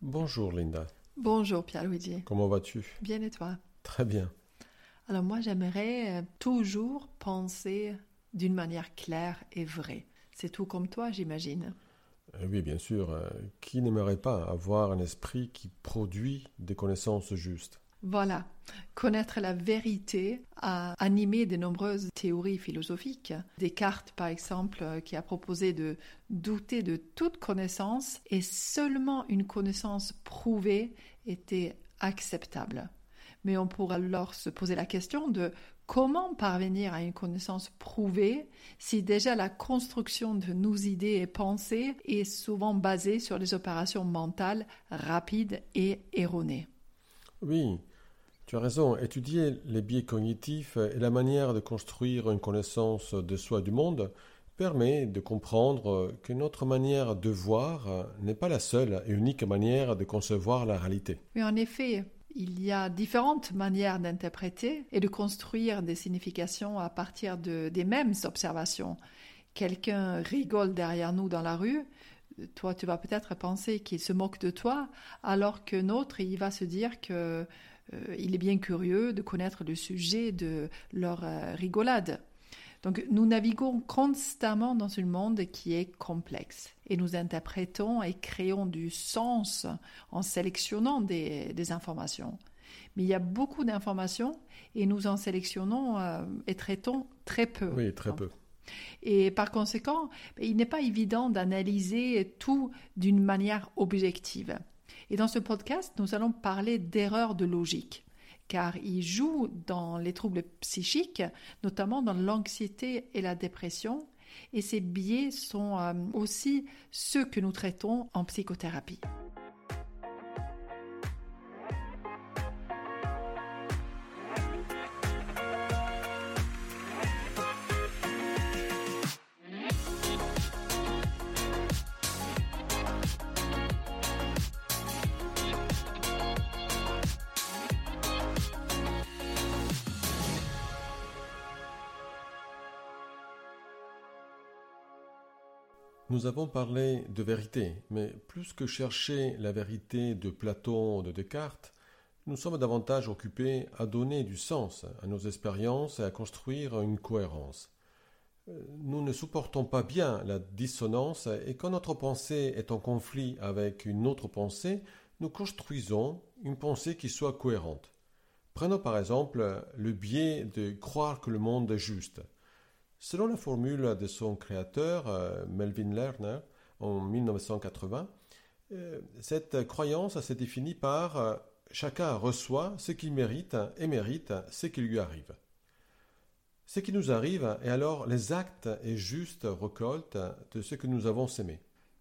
Bonjour Linda. Bonjour Pierre-Luigi. Comment vas-tu? Bien et toi? Très bien. Alors moi j'aimerais euh, toujours penser d'une manière claire et vraie. C'est tout comme toi j'imagine. Eh oui, bien sûr. Euh, qui n'aimerait pas avoir un esprit qui produit des connaissances justes? Voilà. Connaître la vérité a animé de nombreuses théories philosophiques. Descartes, par exemple, euh, qui a proposé de douter de toute connaissance et seulement une connaissance prouvée était acceptable. Mais on pourrait alors se poser la question de comment parvenir à une connaissance prouvée si déjà la construction de nos idées et pensées est souvent basée sur des opérations mentales rapides et erronées? Oui, tu as raison. Étudier les biais cognitifs et la manière de construire une connaissance de soi et du monde permet de comprendre que notre manière de voir n'est pas la seule et unique manière de concevoir la réalité. Oui, en effet, il y a différentes manières d'interpréter et de construire des significations à partir de, des mêmes observations. Quelqu'un rigole derrière nous dans la rue, toi tu vas peut-être penser qu'il se moque de toi, alors qu'un autre il va se dire que euh, il est bien curieux de connaître le sujet de leur euh, rigolade. Donc nous naviguons constamment dans un monde qui est complexe et nous interprétons et créons du sens en sélectionnant des, informations. Mais il y a beaucoup d'informations et nous en sélectionnons euh, et traitons très peu. Oui, très peu. Et par conséquent, il n'est pas évident d'analyser tout d'une manière objective. Et dans ce podcast, nous allons parler d'erreurs de logique car il joue dans les troubles psychiques, notamment dans l'anxiété et la dépression, et ces biais sont euh, aussi ceux que nous traitons en psychothérapie. Nous avons parlé de vérité, mais plus que chercher la vérité de Platon ou de Descartes, nous sommes davantage occupés à donner du sens à nos expériences et à construire une cohérence. Euh, nous ne supportons pas bien la dissonance et quand notre pensée est en conflit avec une autre pensée, nous construisons une pensée qui soit cohérente. Prenons par exemple le biais de croire que le monde est juste. Selon la formule de son créateur, euh, Melvin Lerner, en 1980, euh, cette croyance s'est définie par euh, chacun reçoit ce qu'il mérite et mérite ce qui lui arrive. Ce qui nous arrive est alors les actes et justes récoltes de ce que nous avons sémé.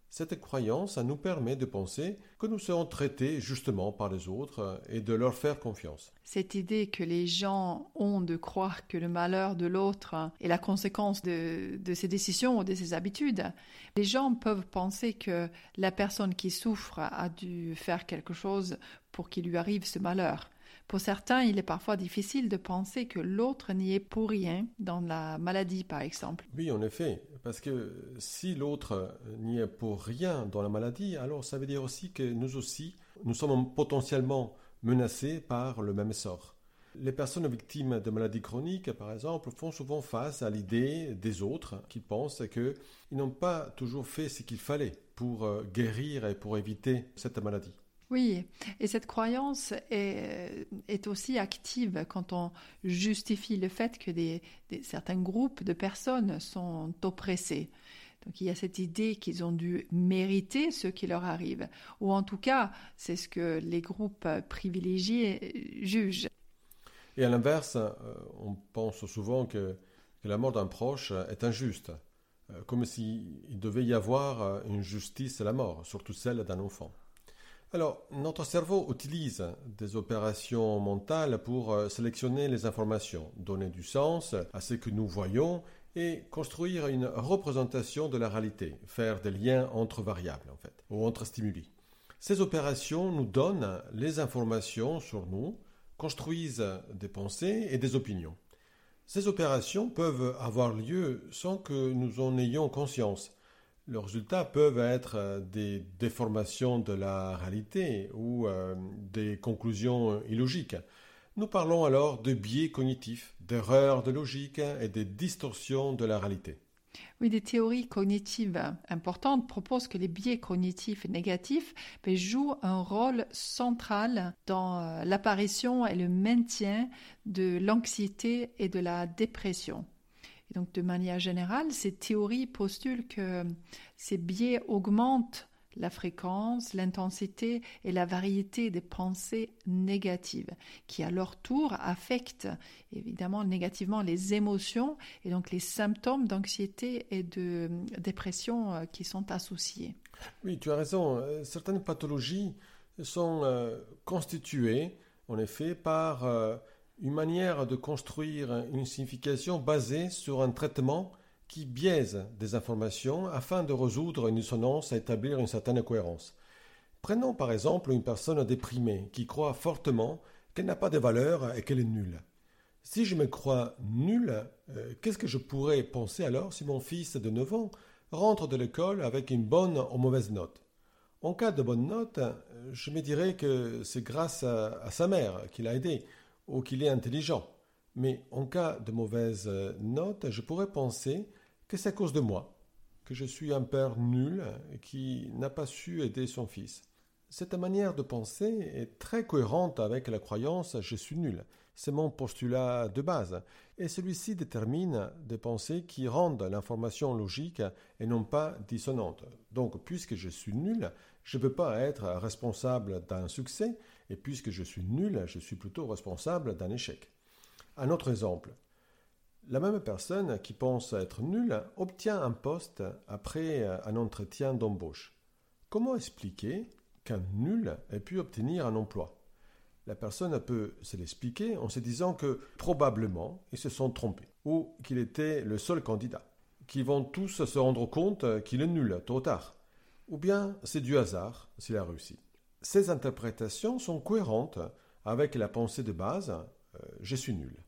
Cette croyance nous permet de penser que nous serons traités justement par les autres et de leur faire confiance. Cette idée que les gens ont de croire que le malheur de l'autre est la conséquence de, ses décisions ou de ses habitudes. Les gens peuvent penser que la personne qui souffre a dû faire quelque chose pour qu'il lui arrive ce malheur. Pour certains, il est parfois difficile de penser que l'autre n'y est pour rien dans la maladie, par exemple. Oui, en effet, parce que si l'autre n'y est pour rien dans la maladie, alors ça veut dire aussi que nous aussi, nous sommes potentiellement menacés par le même sort. Les personnes victimes de maladies chroniques, par exemple, font souvent face à l'idée des autres qui pensent qu'ils n'ont pas toujours fait ce qu'il fallait pour euh, guérir et pour éviter cette maladie. Oui, et cette croyance est, aussi active quand on justifie le fait que des, certains groupes de personnes sont oppressés. Donc il y a cette idée qu'ils ont dû mériter ce qui leur arrive, ou en tout cas c'est ce que les groupes privilégiés jugent. Et à l'inverse, euh, on pense souvent que, que la mort d'un proche est injuste, euh, comme s'il devait y avoir une justice à la mort, surtout celle d'un enfant. Alors, notre cerveau utilise des opérations mentales pour euh, sélectionner les informations, donner du sens à ce que nous voyons et construire une représentation de la réalité, faire des liens entre variables en fait, ou entre stimuli. Ces opérations nous donnent les informations sur nous, construisent des pensées et des opinions. Ces opérations peuvent avoir lieu sans que nous en ayons conscience, Les résultats peuvent être euh, des déformations de la réalité ou euh, des conclusions illogiques. Nous parlons alors de biais cognitifs, d'erreurs de logique et de distorsions de la réalité. Oui, des théories cognitives importantes proposent que les biais cognitifs négatifs ben, jouent un rôle central dans euh, l'apparition et le maintien de l'anxiété et de la dépression. Et donc, de manière générale, ces théories postulent que ces biais augmentent la fréquence, l'intensité et la variété des pensées négatives, qui à leur tour affectent évidemment négativement les émotions et donc les symptômes d'anxiété et de dépression euh, qui sont associés. Oui, tu as raison. Euh, certaines pathologies sont euh, constituées, en effet, par une manière de construire une signification basée sur un traitement qui biaise des informations afin de résoudre une dissonance et établir une certaine cohérence. Prenons par exemple une personne déprimée qui croit fortement qu'elle n'a pas de valeur et qu'elle est nulle. Si je me crois nulle, euh, qu'est-ce que je pourrais penser alors si mon fils de 9 ans rentre de l'école avec une bonne ou mauvaise note? En cas de bonne note, je me dirais que c'est grâce à, sa mère qui l'a aidé ou qu'il est intelligent. Mais en cas de mauvaise note, je pourrais penser que c'est à cause de moi, que je suis un père nul qui n'a pas su aider son fils. Cette manière de penser est très cohérente avec la croyance je suis nul. C'est mon postulat de base, et celui-ci détermine des pensées qui rendent l'information logique et non pas dissonante. Donc, puisque je suis nul, je ne peux pas être responsable d'un succès, et puisque je suis nul, je suis plutôt responsable d'un échec. Un autre exemple. La même personne qui pense être nulle obtient un poste après un entretien d'embauche. Comment expliquer qu'un nul ait pu obtenir un emploi? La personne peut se l'expliquer en se disant que probablement ils se sont trompés ou qu'il était le seul candidat, qu'ils vont tous se rendre compte qu'il est nul tôt ou tard, ou bien c'est du hasard s'il a réussi. Ces interprétations sont cohérentes avec la pensée de base euh, je suis nul.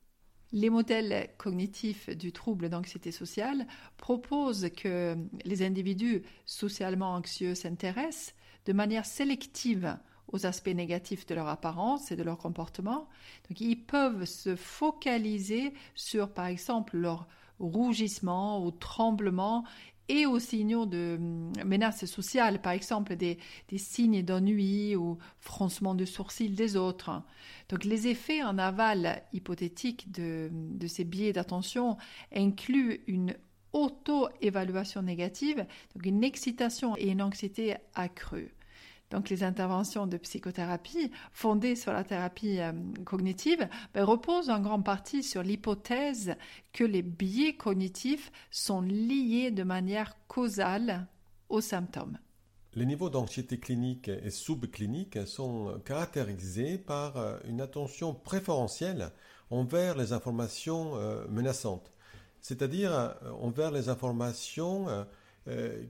Les modèles cognitifs du trouble d'anxiété sociale proposent que les individus socialement anxieux s'intéressent de manière sélective aux aspects négatifs de leur apparence et de leur comportement. Donc ils peuvent se focaliser sur, par exemple, leur rougissement ou tremblement et aux signaux de hum, menaces sociales, par exemple des, signes d'ennui ou froncement de sourcils des autres. Donc les effets en aval hypothétiques de, de ces biais d'attention incluent une auto-évaluation négative, donc une excitation et une anxiété accrue. Donc les interventions de psychothérapie fondées sur la thérapie euh, cognitive ben, reposent en grande partie sur l'hypothèse que les biais cognitifs sont liés de manière causale aux symptômes. Les niveaux d'anxiété clinique et subclinique sont caractérisés par euh, une attention préférentielle envers les informations euh, menaçantes, c'est-à-dire envers les informations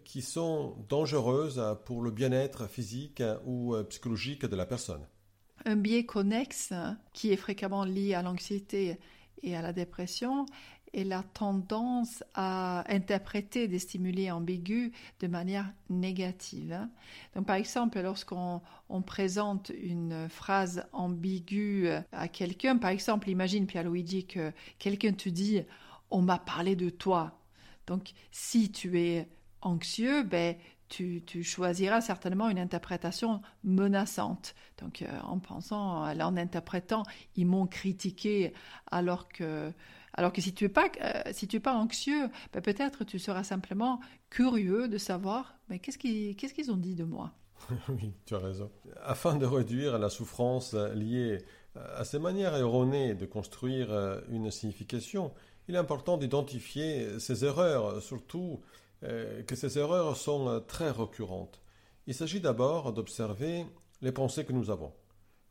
qui sont dangereuses pour le bien-être physique ou euh, psychologique de la personne. Un biais connexe qui est fréquemment lié à l'anxiété et à la dépression est la tendance à interpréter des stimuli ambigus de manière négative. Donc, par exemple, lorsqu'on présente une phrase ambiguë à quelqu'un, par exemple, imagine Pierluigi que quelqu'un te dit On m'a parlé de toi. Donc, si tu es anxieux, ben, tu, choisiras certainement une interprétation menaçante. Donc, euh, en pensant, en interprétant, ils m'ont critiqué, alors que, alors que si tu n'es pas, euh, si tu es pas anxieux, ben, peut-être tu seras simplement curieux de savoir mais ben, qu'est-ce qu'ils qu'est-ce qu'ils ont dit de moi? oui, tu as raison. Afin de réduire la souffrance liée à ces manières erronées de construire euh, une signification, il est important d'identifier ces erreurs, surtout euh, que ces erreurs sont euh, très récurrentes. Il s'agit d'abord d'observer les pensées que nous avons,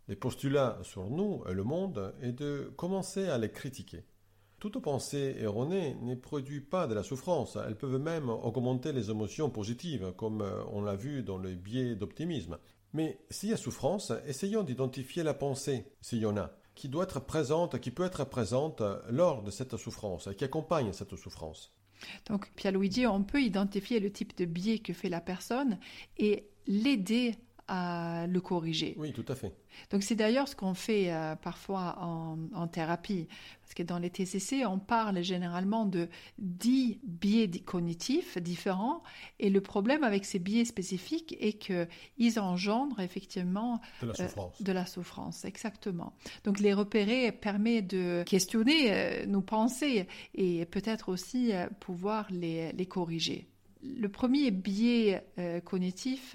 les postulats sur nous et le monde, et de commencer à les critiquer. Toute pensée erronée ne produit pas de la souffrance, elles peuvent même augmenter les émotions positives, comme euh, on l'a vu dans le biais d'optimisme. Mais s'il y a souffrance, essayons d'identifier la pensée, s'il y en a, qui doit être présente, qui peut être présente lors de cette souffrance, qui accompagne cette souffrance. Donc, Pierluigi, on peut identifier le type de biais que fait la personne et l'aider à le corriger. Oui, tout à fait. Donc c'est d'ailleurs ce qu'on fait euh, parfois en, thérapie, parce que dans les TCC, on parle généralement de 10 biais cognitifs différents, et le problème avec ces biais spécifiques est qu'ils engendrent effectivement de la euh, souffrance. de la souffrance, exactement. Donc les repérer permet de questionner euh, nos pensées et peut-être aussi pouvoir les, les, corriger. Le premier biais cognitif,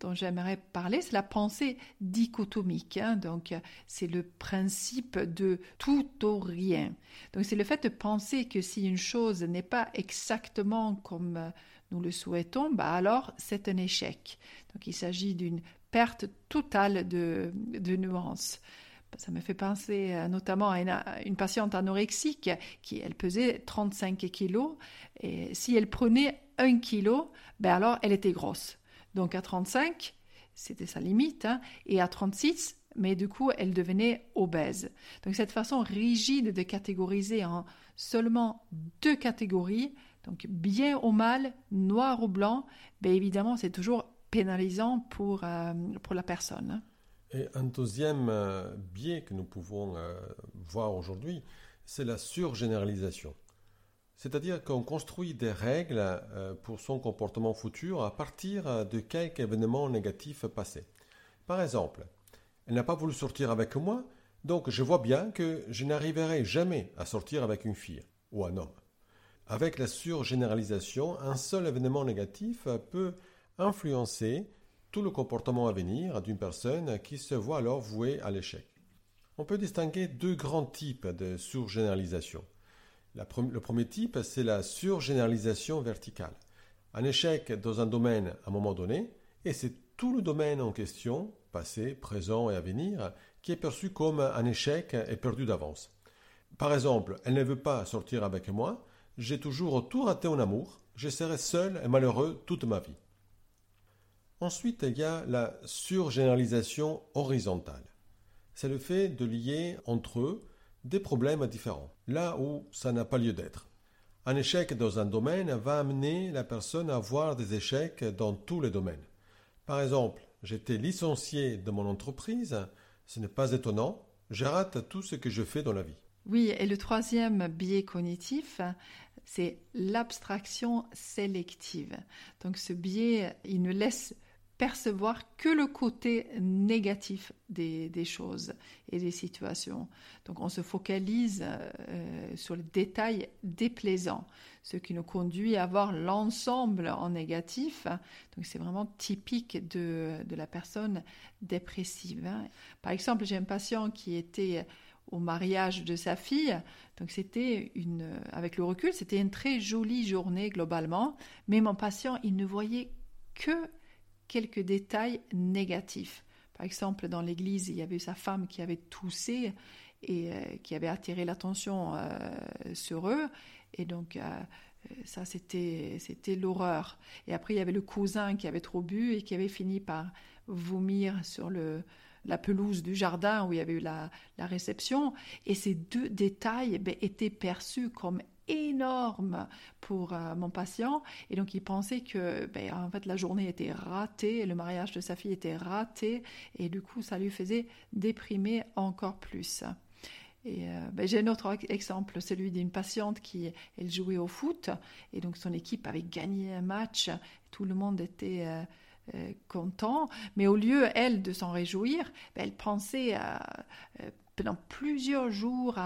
dont j'aimerais parler, c'est la pensée dichotomique. Hein. Donc, c'est le principe de tout ou rien. Donc, c'est le fait de penser que si une chose n'est pas exactement comme nous le souhaitons, bah alors c'est un échec. Donc, il s'agit d'une perte totale de, nuances. Ça me fait penser euh, notamment à une, patiente anorexique qui, elle pesait 35 kilos et si elle prenait un kilo, ben alors elle était grosse. Donc à 35, c'était sa limite, hein, et à 36, mais du coup, elle devenait obèse. Donc cette façon rigide de catégoriser en seulement deux catégories, donc bien ou mal, noir ou blanc, bien évidemment, c'est toujours pénalisant pour, euh, pour la personne. Hein. Et un deuxième euh, biais que nous pouvons euh, voir aujourd'hui, c'est la surgénéralisation. C'est-à-dire qu'on construit des règles euh, pour son comportement futur à partir de quelques événements négatifs passés. Par exemple, elle n'a pas voulu sortir avec moi, donc je vois bien que je n'arriverai jamais à sortir avec une fille ou un homme. Avec la surgénéralisation, un seul événement négatif peut influencer tout le comportement à venir d'une personne qui se voit alors vouée à l'échec. On peut distinguer deux grands types de surgénéralisation le premier type, c'est la surgénéralisation verticale. Un échec dans un domaine à un moment donné, et c'est tout le domaine en question, passé, présent et à venir, qui est perçu comme un échec et perdu d'avance. Par exemple, elle ne veut pas sortir avec moi, j'ai toujours tout raté en amour, je serai seul et malheureux toute ma vie. Ensuite, il y a la surgénéralisation horizontale. C'est le fait de lier entre eux des problèmes différents, là où ça n'a pas lieu d'être. Un échec dans un domaine va amener la personne à avoir des échecs dans tous les domaines. Par exemple, j'étais licencié de mon entreprise, ce n'est pas étonnant, je rate tout ce que je fais dans la vie. Oui, et le troisième biais cognitif, c'est l'abstraction sélective. Donc ce biais, il ne laisse percevoir que le côté négatif des, choses et des situations. Donc on se focalise euh, sur les détails déplaisants, ce qui nous conduit à voir l'ensemble en négatif. Donc c'est vraiment typique de, la personne dépressive. Hein. Par exemple, j'ai un patient qui était au mariage de sa fille. Donc c'était une, avec le recul, c'était une très jolie journée globalement, mais mon patient, il ne voyait que quelques détails négatifs. Par exemple, dans l'église, il y avait sa femme qui avait toussé et euh, qui avait attiré l'attention euh, sur eux. Et donc, euh, ça, c'était, c'était l'horreur. Et après, il y avait le cousin qui avait trop bu et qui avait fini par vomir sur le, la pelouse du jardin où il y avait eu la, la réception. Et ces deux détails ben, étaient perçus comme énorme pour euh, mon patient. Et donc il pensait que ben, en fait la journée était ratée le mariage de sa fille était raté. Et du coup ça lui faisait déprimer encore plus. Et euh, ben, j'ai un autre exemple, celui d'une patiente qui elle jouait au foot. Et donc son équipe avait gagné un match, tout le monde était euh, content, mais au lieu elle de s'en réjouir, ben, elle pensait à pendant plusieurs jours,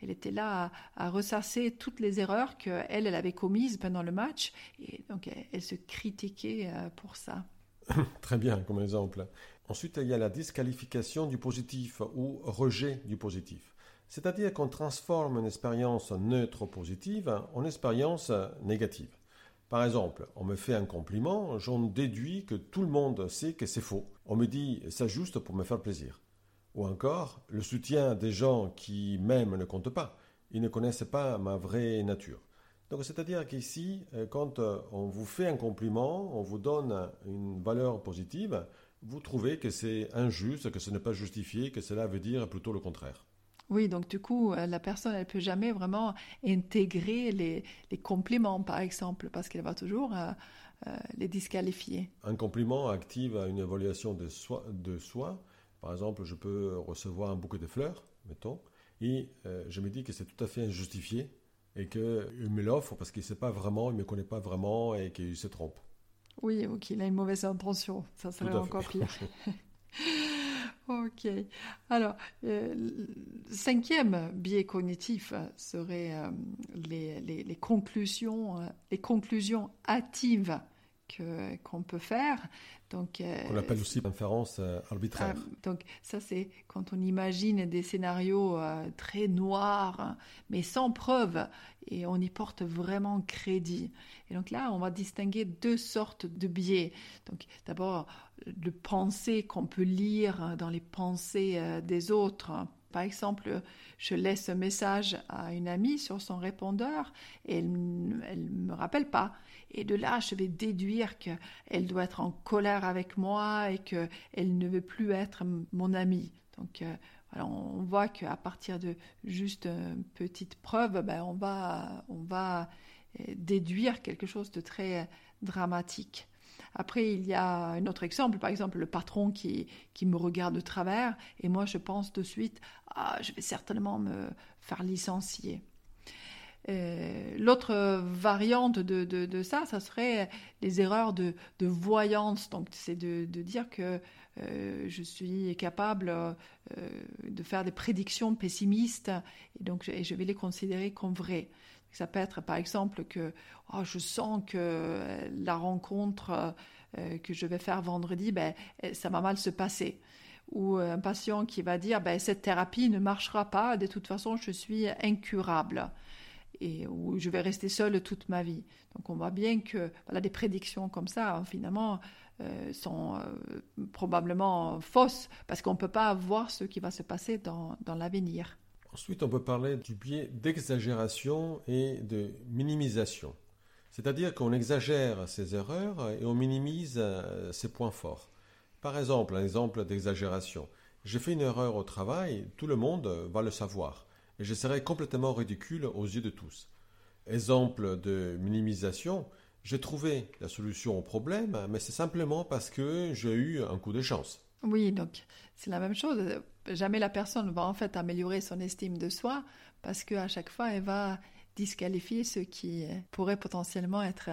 elle était là à, ressasser toutes les erreurs qu'elle, elle avait commises pendant le match. Et donc, elle, se critiquait euh, pour ça. Très bien, comme exemple. Ensuite, il y a la disqualification du positif ou rejet du positif. C'est-à-dire qu'on transforme une expérience neutre positive en expérience négative. Par exemple, on me fait un compliment, j'en déduis que tout le monde sait que c'est faux. On me dit ça juste pour me faire plaisir. Ou encore, le soutien des gens qui m'aiment ne compte pas. Ils ne connaissent pas ma vraie nature. Donc, c'est-à-dire qu'ici, euh, quand euh, on vous fait un compliment, on vous donne une valeur positive, vous trouvez que c'est injuste, que ce n'est pas justifié, que cela veut dire plutôt le contraire. Oui, donc du coup, euh, la personne, elle peut jamais vraiment intégrer les, compliments, par exemple, parce qu'elle va toujours euh, euh, les disqualifier. Un compliment active une évaluation de soi, de soi. Par exemple, je peux recevoir un bouquet de fleurs, mettons, et je me dis que c'est tout à fait injustifié et qu'il me l'offre parce qu'il ne sait pas vraiment, il ne me connaît pas vraiment et qu'il se trompe. Oui, ou qu'il a une mauvaise intention. Ça serait encore pire. ok. Alors, euh, cinquième biais cognitif serait euh, les, les, conclusions, euh, les conclusions hâtives qu'on peut faire. Donc, euh, on appelle aussi l'inférence euh, arbitraire. Ah, donc ça c'est quand on imagine des scénarios euh, très noirs, mais sans preuve, et on y porte vraiment crédit. Et donc là, on va distinguer deux sortes de biais. Donc d'abord, le penser qu'on peut lire dans les pensées des autres. Par exemple, je laisse un message à une amie sur son répondeur et elle ne me rappelle pas. Et de là, je vais déduire qu'elle doit être en colère avec moi et qu'elle ne veut plus être mon amie. Donc, euh, on voit qu'à partir de juste une petite preuve, ben, on va, euh, déduire quelque chose de très dramatique. Après, il y a un autre exemple, par exemple le patron qui, qui me regarde de travers et moi je pense de suite, ah, je vais certainement me faire licencier. Euh, l'autre variante de, de, ça, ça serait les erreurs de, de voyance. Donc, c'est de, dire que euh, je suis capable euh, de faire des prédictions pessimistes et donc je vais les considérer comme vraies. Ça peut être par exemple que oh, je sens que la rencontre que je vais faire vendredi, ben, ça va mal se passer ou un patient qui va dire ben, cette thérapie ne marchera pas, de toute façon je suis incurable et où je vais rester seule toute ma vie. Donc on voit bien que voilà, des prédictions comme ça, finalement, euh, sont euh, probablement fausses parce qu'on ne peut pas voir ce qui va se passer dans, dans l'avenir. Ensuite, on peut parler du biais d'exagération et de minimisation. C'est-à-dire qu'on exagère ses erreurs et on minimise euh, ses points forts. Par exemple, un exemple d'exagération. J'ai fait une erreur au travail, tout le monde va le savoir et je serais complètement ridicule aux yeux de tous. Exemple de minimisation, j'ai trouvé la solution au problème, mais c'est simplement parce que j'ai eu un coup de chance. Oui, donc c'est la même chose. Jamais la personne va en fait améliorer son estime de soi parce qu'à chaque fois, elle va disqualifier ce qui pourrait potentiellement être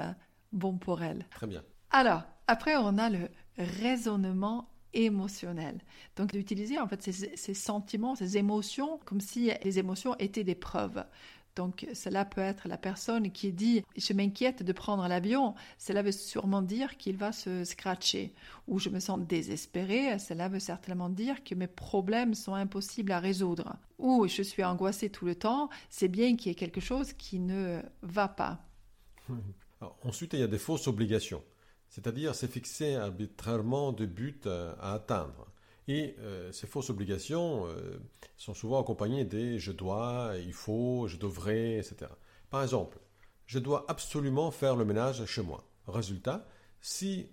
bon pour elle. Très bien. Alors, après, on a le raisonnement émotionnel. Donc d'utiliser en fait ces, sentiments, ces émotions comme si les émotions étaient des preuves. Donc cela peut être la personne qui dit je m'inquiète de prendre l'avion, cela veut sûrement dire qu'il va se scratcher. Ou je me sens désespéré, cela veut certainement dire que mes problèmes sont impossibles à résoudre. Ou je suis angoissé tout le temps, c'est bien qu'il y ait quelque chose qui ne va pas. ensuite, il y a des fausses obligations c'est-à-dire c'est fixer arbitrairement des buts euh, à atteindre. Et euh, ces fausses obligations euh, sont souvent accompagnées des je dois, il faut, je devrais, etc. Par exemple, je dois absolument faire le ménage chez moi. Résultat, si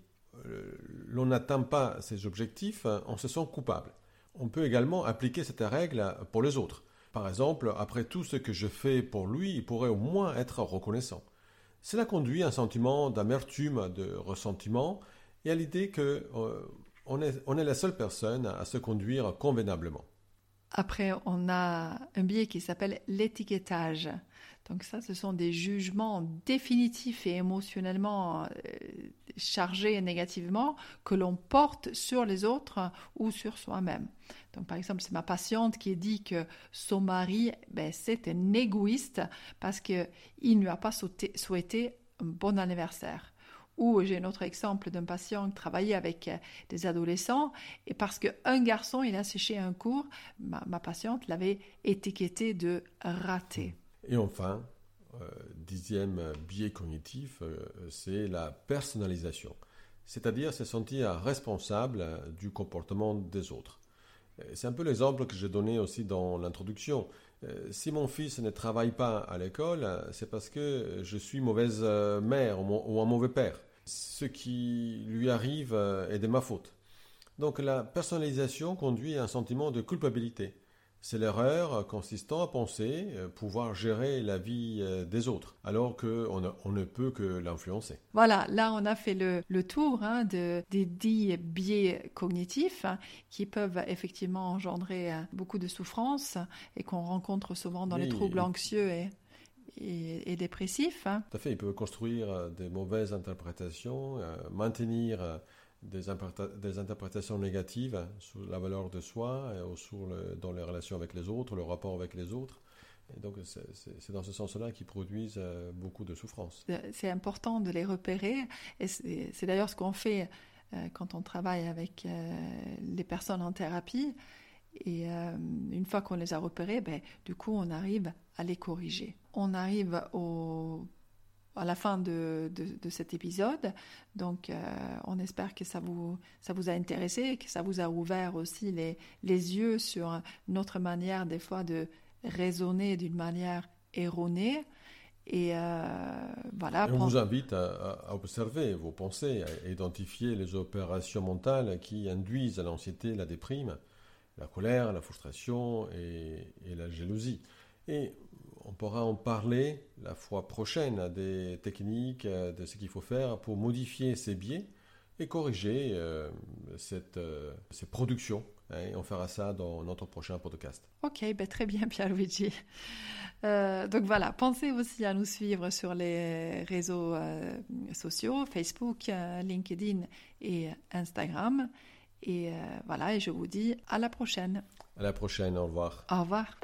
l'on n'atteint pas ces objectifs, on se sent coupable. On peut également appliquer cette règle pour les autres. Par exemple, après tout ce que je fais pour lui, il pourrait au moins être reconnaissant. Cela conduit à un sentiment d'amertume, de ressentiment, et à l'idée que euh, on, est, la seule personne à se conduire convenablement. Après, on a un biais qui s'appelle l'étiquetage. Donc ça, ce sont des jugements définitifs et émotionnellement euh, chargés négativement que l'on porte sur les autres ou sur soi-même. Donc par exemple, c'est ma patiente qui dit que son mari, ben, c'est un égoïste parce qu'il ne lui a pas souhaité un bon anniversaire. Ou j'ai un autre exemple d'un patient qui travaillait avec euh, des adolescents et parce qu'un garçon, il a séché un cours, ma, patiente l'avait étiqueté de raté. Et enfin, euh, dixième biais cognitif, euh, c'est la personnalisation, c'est-à-dire se sentir responsable du comportement des autres. C'est un peu l'exemple que j'ai donné aussi dans l'introduction. Si mon fils ne travaille pas à l'école, c'est parce que je suis mauvaise mère ou un mauvais père ce qui lui arrive euh, est de ma faute. Donc la personnalisation conduit à un sentiment de culpabilité. C'est l'erreur consistant à penser euh, pouvoir gérer la vie euh, des autres, alors qu'on on ne peut que l'influencer. Voilà, là on a fait le, tour hein, de, des dix biais cognitifs hein, qui peuvent effectivement engendrer beaucoup de souffrance et qu'on rencontre souvent dans les troubles anxieux et, et, dépressifs. Hein. Tout à fait, ils peuvent construire des mauvaises interprétations, maintenir des, interprétations négatives sur la valeur de soi, ou sur dans les relations avec les autres, le rapport avec les autres. Et donc c'est dans ce sens-là qu'ils produisent euh, beaucoup de souffrance. C'est important de les repérer, et c'est d'ailleurs ce qu'on fait euh, quand on travaille avec euh, les personnes en thérapie. Et une fois qu'on les a repérés, ben, du coup, on arrive à les corriger. On arrive au à la fin de, de, cet épisode. Donc, euh, on espère que ça vous, ça vous a intéressé, que ça vous a ouvert aussi les, les yeux sur notre manière, des fois, de raisonner d'une manière erronée. Et euh, voilà. on vous invite à, observer vos pensées, à identifier les opérations mentales qui induisent l'anxiété, la déprime, la colère, la frustration et, et la jalousie. Et on pourra en parler la fois prochaine des techniques, euh, de ce qu'il faut faire pour modifier ces biais et corriger euh, cette, euh, ces productions. Hein, et on fera ça dans notre prochain podcast. Ok, ben très bien Pierluigi. Euh, donc voilà, pensez aussi à nous suivre sur les réseaux sociaux, Facebook, LinkedIn et Instagram. Et voilà, et je vous dis à la prochaine. À la prochaine, au revoir. Au revoir.